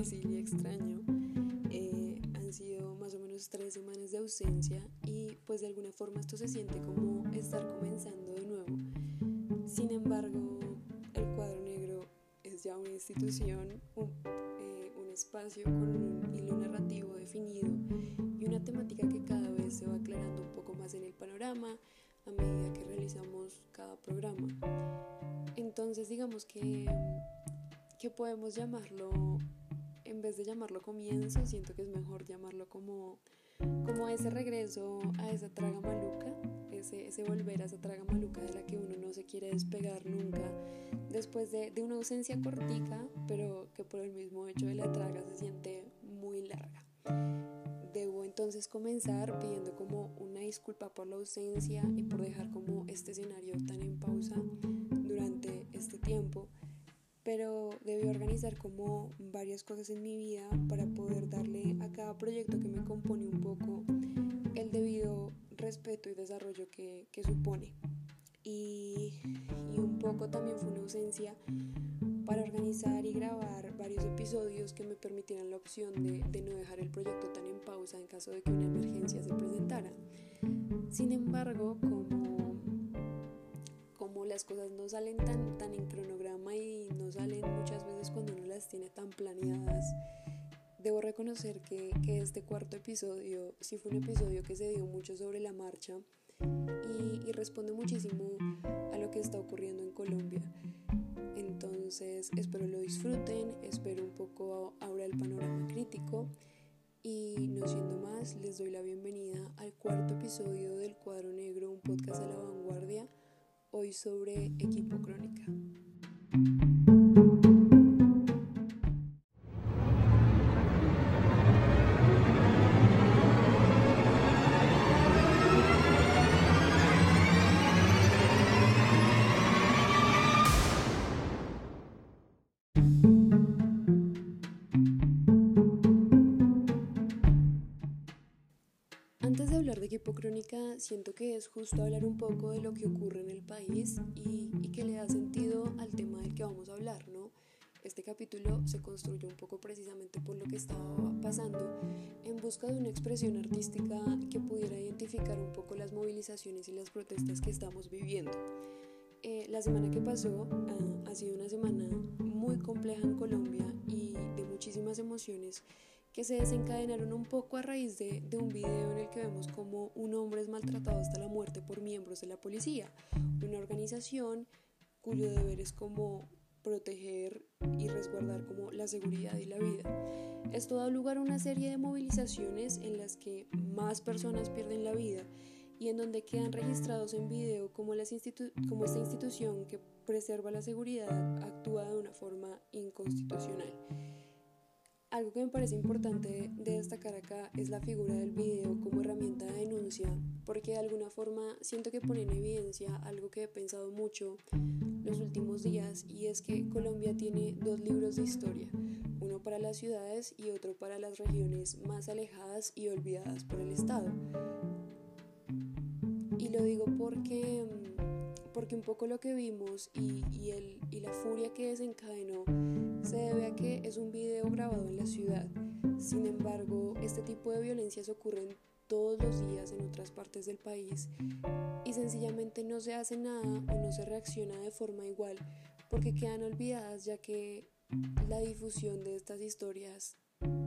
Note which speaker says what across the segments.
Speaker 1: difícil y extraño. Eh, han sido más o menos tres semanas de ausencia y pues de alguna forma esto se siente como estar comenzando de nuevo. Sin embargo, el cuadro negro es ya una institución, un, eh, un espacio con un hilo narrativo definido y una temática que cada vez se va aclarando un poco más en el panorama a medida que realizamos cada programa. Entonces digamos que, que podemos llamarlo, en vez de llamarlo comienzo, siento que es mejor llamarlo como, como ese regreso a esa traga maluca, ese, ese volver a esa traga maluca de la que uno no se quiere despegar nunca, después de, de una ausencia cortica, pero que por el mismo hecho de la traga se siente muy larga. Debo entonces comenzar pidiendo como una disculpa por la ausencia y por dejar como este escenario tan en pausa durante este tiempo, pero debí organizar como varias cosas en mi vida para poder darle a cada proyecto que me compone un poco el debido respeto y desarrollo que, que supone. Y, y un poco también fue una ausencia para organizar y grabar varios episodios que me permitieran la opción de, de, no dejar el proyecto tan en pausa en caso de que una emergencia se presentara. Sin embargo, como, como las cosas no salen tan, tan en cronograma y no salen muchas veces cuando uno las tiene tan planeadas, debo reconocer que, que este cuarto episodio sí fue un episodio que se dio mucho sobre la marcha y, y responde muchísimo a lo que está ocurriendo en Colombia. Entonces espero lo disfruten, espero un poco ahora el panorama crítico y no siendo más, les doy la bienvenida al cuarto episodio del Cuadro Negro, un podcast a la vanguardia, hoy sobre equipo crónica. Siento que es justo hablar un poco de lo que ocurre en el país y, y, que le da sentido al tema del que vamos a hablar, ¿no? Este capítulo se construyó un poco precisamente por lo que estaba pasando en busca de una expresión artística que pudiera identificar un poco las movilizaciones y las protestas que estamos viviendo. Eh, la semana que pasó uh, ha sido una semana muy compleja en Colombia y de muchísimas emociones que se desencadenaron un poco a raíz de, de, un video en el que vemos como un hombre es maltratado hasta la muerte por miembros de la policía, una organización cuyo deber es como proteger y resguardar como la seguridad y la vida. Esto da lugar a una serie de movilizaciones en las que más personas pierden la vida y en donde quedan registrados en video como, las como esta institución que preserva la seguridad actúa de una forma inconstitucional. Algo que me parece importante de destacar acá es la figura del video como herramienta de denuncia, porque de alguna forma siento que pone en evidencia algo que he pensado mucho los últimos días y es que Colombia tiene dos libros de historia, uno para las ciudades y otro para las regiones más alejadas y olvidadas por el Estado. Y lo digo porque porque un poco lo que vimos y, y, el, y la furia que desencadenó se debe a que es un video grabado en la ciudad. Sin embargo, este tipo de violencias ocurren todos los días en otras partes del país y sencillamente no se hace nada o no se reacciona de forma igual porque quedan olvidadas ya que la difusión de estas historias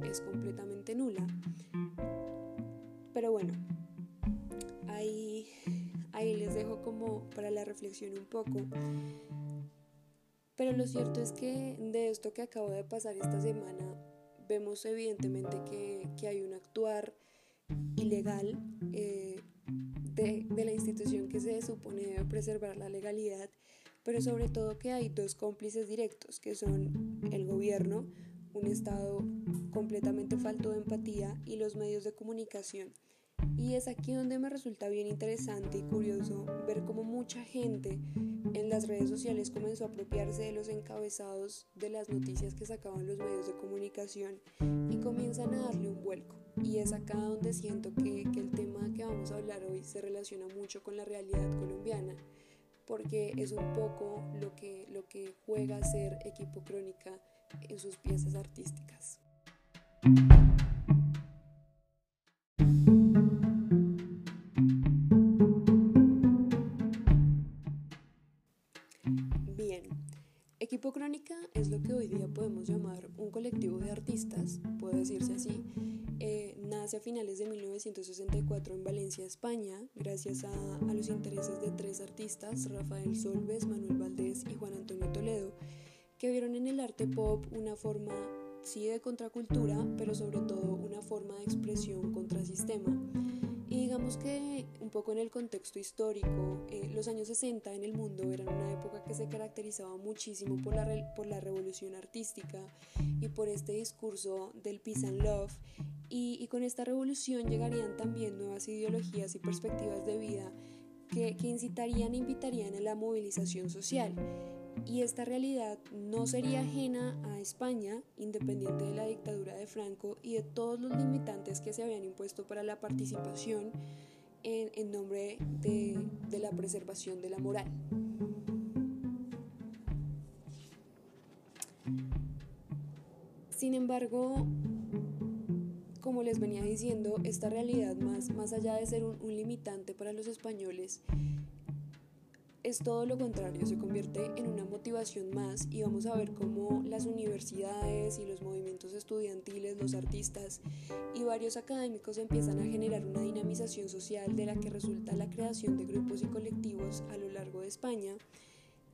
Speaker 1: es completamente nula. Pero bueno, ahí ahí les dejo como para la reflexión un poco. Pero lo cierto es que de esto que acabo de pasar esta semana, vemos evidentemente que, que hay un actuar ilegal eh, de, de la institución que se supone debe preservar la legalidad, pero sobre todo que hay dos cómplices directos, que son el gobierno, un Estado completamente falto de empatía, y los medios de comunicación. Y es aquí donde me resulta bien interesante y curioso ver cómo mucha gente en las redes sociales comenzó a apropiarse de los encabezados de las noticias que sacaban los medios de comunicación y comienzan a darle un vuelco. Y es acá donde siento que, que el tema que vamos a hablar hoy se relaciona mucho con la realidad colombiana, porque es un poco lo que, lo que juega a ser equipo crónica en sus piezas artísticas. Puede decirse así. Eh, nace a finales de 1964 en Valencia, España, gracias a, a los intereses de tres artistas, Rafael Solves, Manuel Valdés y Juan Antonio Toledo, que vieron en el arte pop una forma sí de contracultura, pero sobre todo una forma de expresión contra sistema. Que un poco en el contexto histórico, eh, los años 60 en el mundo eran una época que se caracterizaba muchísimo por la, por la revolución artística y por este discurso del peace and love. Y, y con esta revolución llegarían también nuevas ideologías y perspectivas de vida que, que incitarían e invitarían a la movilización social y esta realidad no sería ajena a España, independiente de la dictadura de Franco y de todos los limitantes que se habían impuesto para la participación en, nombre de, la preservación de la moral. Sin embargo, como les venía diciendo, esta realidad más, más allá de ser un limitante para los españoles, es todo lo contrario, se convierte en una motivación más y vamos a ver cómo las universidades y los movimientos estudiantiles, los artistas y varios académicos empiezan a generar una dinamización social de la que resulta la creación de grupos y colectivos a lo largo de España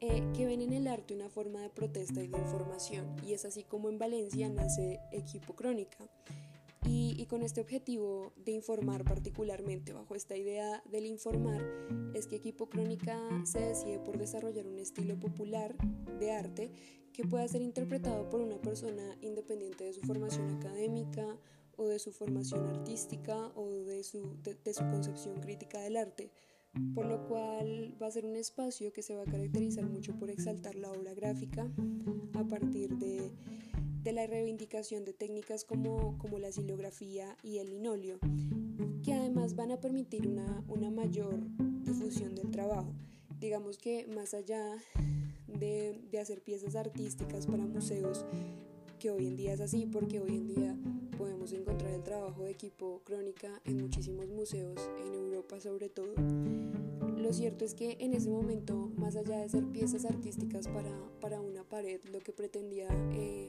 Speaker 1: eh, que ven en el arte una forma de protesta y de información. Y es así como en Valencia nace Equipo Crónica y, con este objetivo de informar particularmente bajo esta idea del informar es que Equipo Crónica se decide por desarrollar un estilo popular de arte que pueda ser interpretado por una persona independiente de su formación académica o de su formación artística o de su, de su concepción crítica del arte por lo cual va a ser un espacio que se va a caracterizar mucho por exaltar la obra gráfica a partir de de la reivindicación de técnicas como, como la silografía y el linoleo, que además van a permitir una, una mayor difusión del trabajo. Digamos que más allá de, de hacer piezas artísticas para museos, que hoy en día es así, porque hoy en día podemos encontrar el trabajo de equipo crónica en muchísimos museos, en Europa sobre todo. Lo cierto es que en ese momento, más allá de ser piezas artísticas para, para una pared, lo que pretendía eh,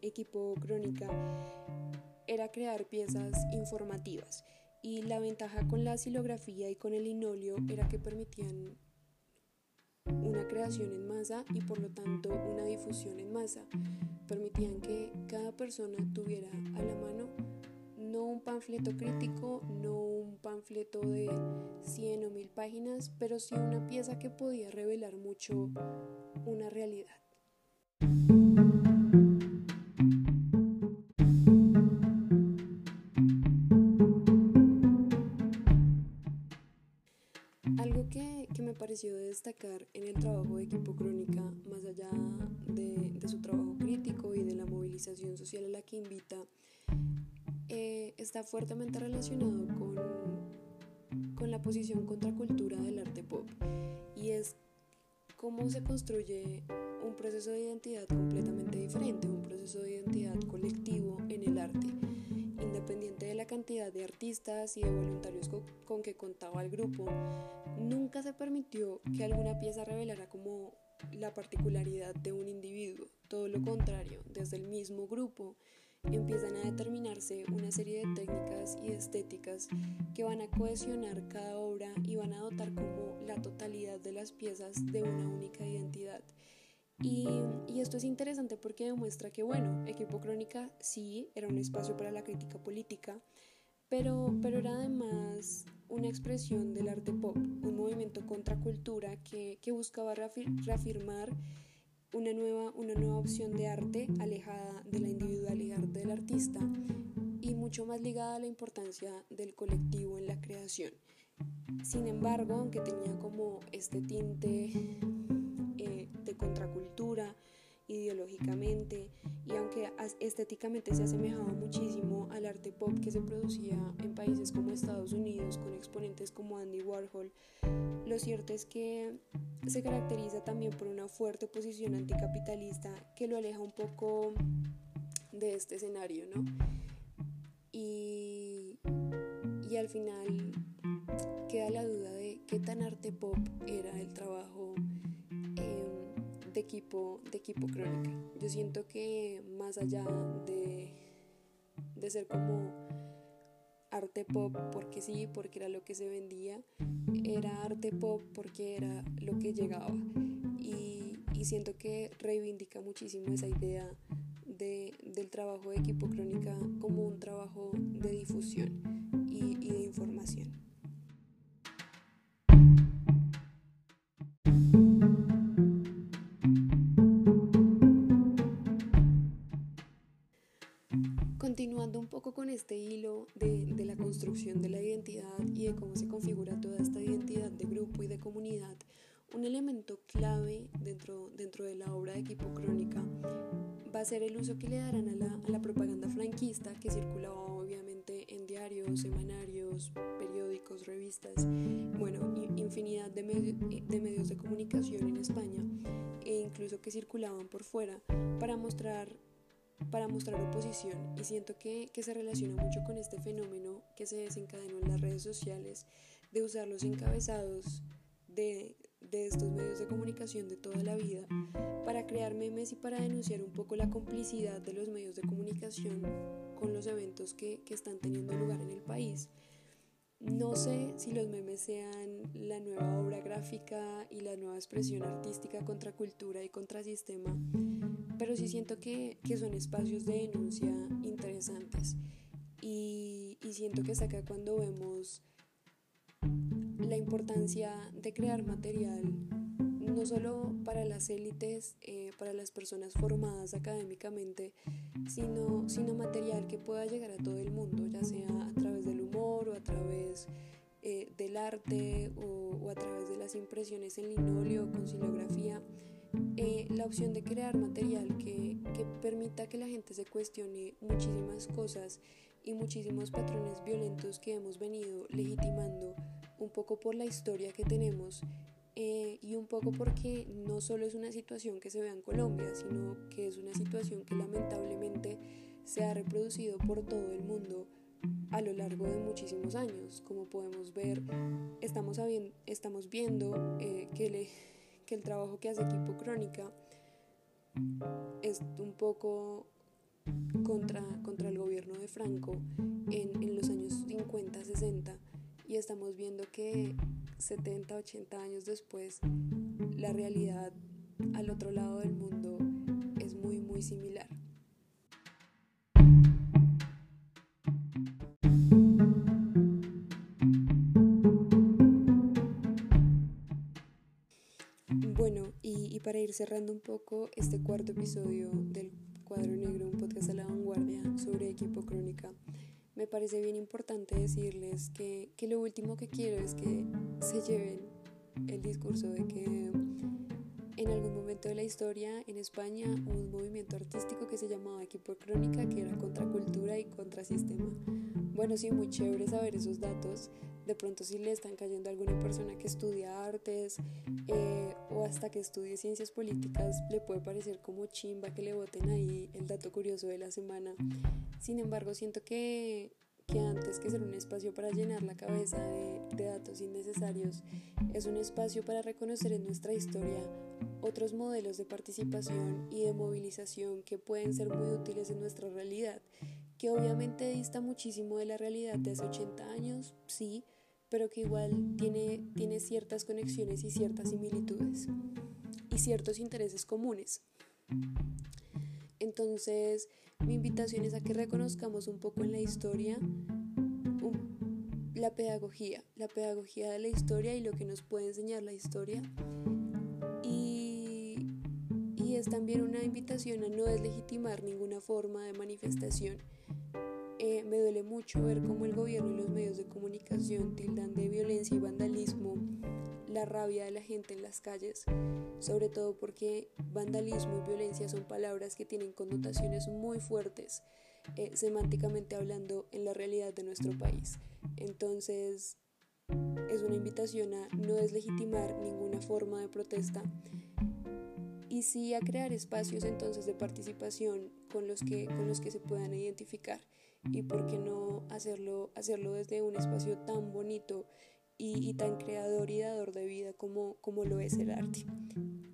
Speaker 1: equipo crónica era crear piezas informativas y la ventaja con la silografía y con el linoleo era que permitían una creación en masa y por lo tanto una difusión en masa. Permitían que cada persona tuviera a la mano no un panfleto crítico, no un panfleto de 100 o 1000 páginas, pero sí una pieza que podía revelar mucho una realidad. Pareció destacar en el trabajo de equipo crónica, más allá de, su trabajo crítico y de la movilización social a la que invita, eh, está fuertemente relacionado con, con la posición contracultura del arte pop. Y es cómo se construye un proceso de identidad completamente diferente, un proceso de identidad colectivo en el arte independiente de la cantidad de artistas y de voluntarios con, que contaba el grupo, nunca se permitió que alguna pieza revelara como la particularidad de un individuo. Todo lo contrario, desde el mismo grupo empiezan a determinarse una serie de técnicas y estéticas que van a cohesionar cada obra y van a dotar como la totalidad de las piezas de una única identidad. Y, esto es interesante porque demuestra que, bueno, Equipo Crónica sí era un espacio para la crítica política, pero, pero era además una expresión del arte pop, un movimiento contracultura que, que buscaba reafirmar una nueva, una nueva opción de arte alejada de la individualidad del artista y mucho más ligada a la importancia del colectivo en la creación. Sin embargo, aunque tenía como este tinte contracultura ideológicamente y aunque estéticamente se asemejaba muchísimo al arte pop que se producía en países como Estados Unidos con exponentes como Andy Warhol, lo cierto es que se caracteriza también por una fuerte posición anticapitalista que lo aleja un poco de este escenario, ¿no? y, y al final queda la duda de qué tan arte pop era el trabajo de, equipo, de equipo crónica. Yo siento que más allá de, de ser como arte pop porque sí, porque era lo que se vendía, era arte pop porque era lo que llegaba. Y, y siento que reivindica muchísimo esa idea de, del trabajo de equipo crónica como un trabajo de difusión y, y de información. Con este hilo de, de, la construcción de la identidad y de cómo se configura toda esta identidad de grupo y de comunidad, un elemento clave dentro, dentro de la obra de equipo crónica va a ser el uso que le darán a la, a la propaganda franquista que circulaba obviamente en diarios, semanarios, periódicos, revistas, bueno, infinidad de, medio, de medios de comunicación en España e incluso que circulaban por fuera para mostrar para mostrar oposición y siento que, que, se relaciona mucho con este fenómeno que se desencadenó en las redes sociales de usar los encabezados de, de estos medios de comunicación de toda la vida para crear memes y para denunciar un poco la complicidad de los medios de comunicación con los eventos que, que están teniendo lugar en el país. No sé si los memes sean la nueva obra gráfica y la nueva expresión artística contra cultura y contra sistema, pero sí siento que, que son espacios de denuncia interesantes. Y, y siento que es acá cuando vemos la importancia de crear material no solo para las élites, eh, para las personas formadas académicamente, sino, sino material que pueda llegar a todo el mundo, ya sea a través del a través eh, del arte o, o, a través de las impresiones en linóleo con silografía. Eh, la opción de crear material que, que permita que la gente se cuestione muchísimas cosas y muchísimos patrones violentos que hemos venido legitimando un poco por la historia que tenemos eh, y un poco porque no solo es una situación que se ve en Colombia, sino que es una situación que lamentablemente se ha reproducido por todo el mundo a lo largo de muchísimos años. Como podemos ver, estamos, estamos viendo eh, que, le, que el trabajo que hace Equipo Crónica es un poco contra, contra el gobierno de Franco en, en los años 50, 60 y estamos viendo que 70, 80 años después la realidad al otro lado del mundo es muy, muy similar. Cerrando un poco este cuarto episodio del Cuadro Negro, un podcast a la vanguardia sobre equipo crónica, me parece bien importante decirles que, que, lo último que quiero es que se lleven el discurso de que en algún momento de la historia en España hubo un movimiento artístico que se llamaba Equipo Crónica, que era contra cultura y contra sistema. Bueno, sí, muy chévere saber esos datos. De pronto si le están cayendo a alguna persona que estudia artes eh, o hasta que estudie ciencias políticas, le puede parecer como chimba que le voten ahí el dato curioso de la semana. Sin embargo, siento que, que antes que ser un espacio para llenar la cabeza de, datos innecesarios, es un espacio para reconocer en nuestra historia otros modelos de participación y de movilización que pueden ser muy útiles en nuestra realidad, que obviamente dista muchísimo de la realidad de hace 80 años, sí, pero que igual tiene, tiene ciertas conexiones y ciertas similitudes y ciertos intereses comunes. Entonces, mi invitación es a que reconozcamos un poco en la historia la pedagogía, la pedagogía de la historia y lo que nos puede enseñar la historia. Y, es también una invitación a no deslegitimar ninguna forma de manifestación eh, me duele mucho ver cómo el gobierno y los medios de comunicación tildan de violencia y vandalismo la rabia de la gente en las calles, sobre todo porque vandalismo y violencia son palabras que tienen connotaciones muy fuertes, eh, semánticamente hablando, en la realidad de nuestro país. Entonces, es una invitación a no deslegitimar ninguna forma de protesta y sí a crear espacios entonces de participación con los que, con los que se puedan identificar y por qué no hacerlo, hacerlo desde un espacio tan bonito y, tan creador y dador de vida como, como lo es el arte.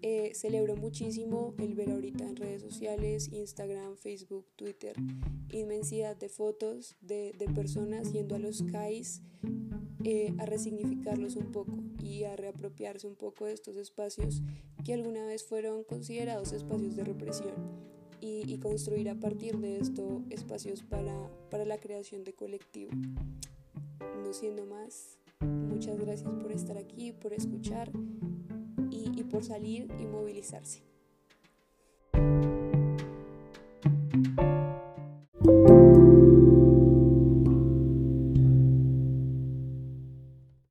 Speaker 1: Eh, celebro muchísimo el ver ahorita en redes sociales, Instagram, Facebook, Twitter, inmensidad de fotos de, de personas yendo a los CAIs eh, a resignificarlos un poco y a reapropiarse un poco de estos espacios que alguna vez fueron considerados espacios de represión y, y construir a partir de esto espacios para, para la creación de colectivo. No siendo más, Muchas gracias por estar aquí, por escuchar y, y por salir y movilizarse.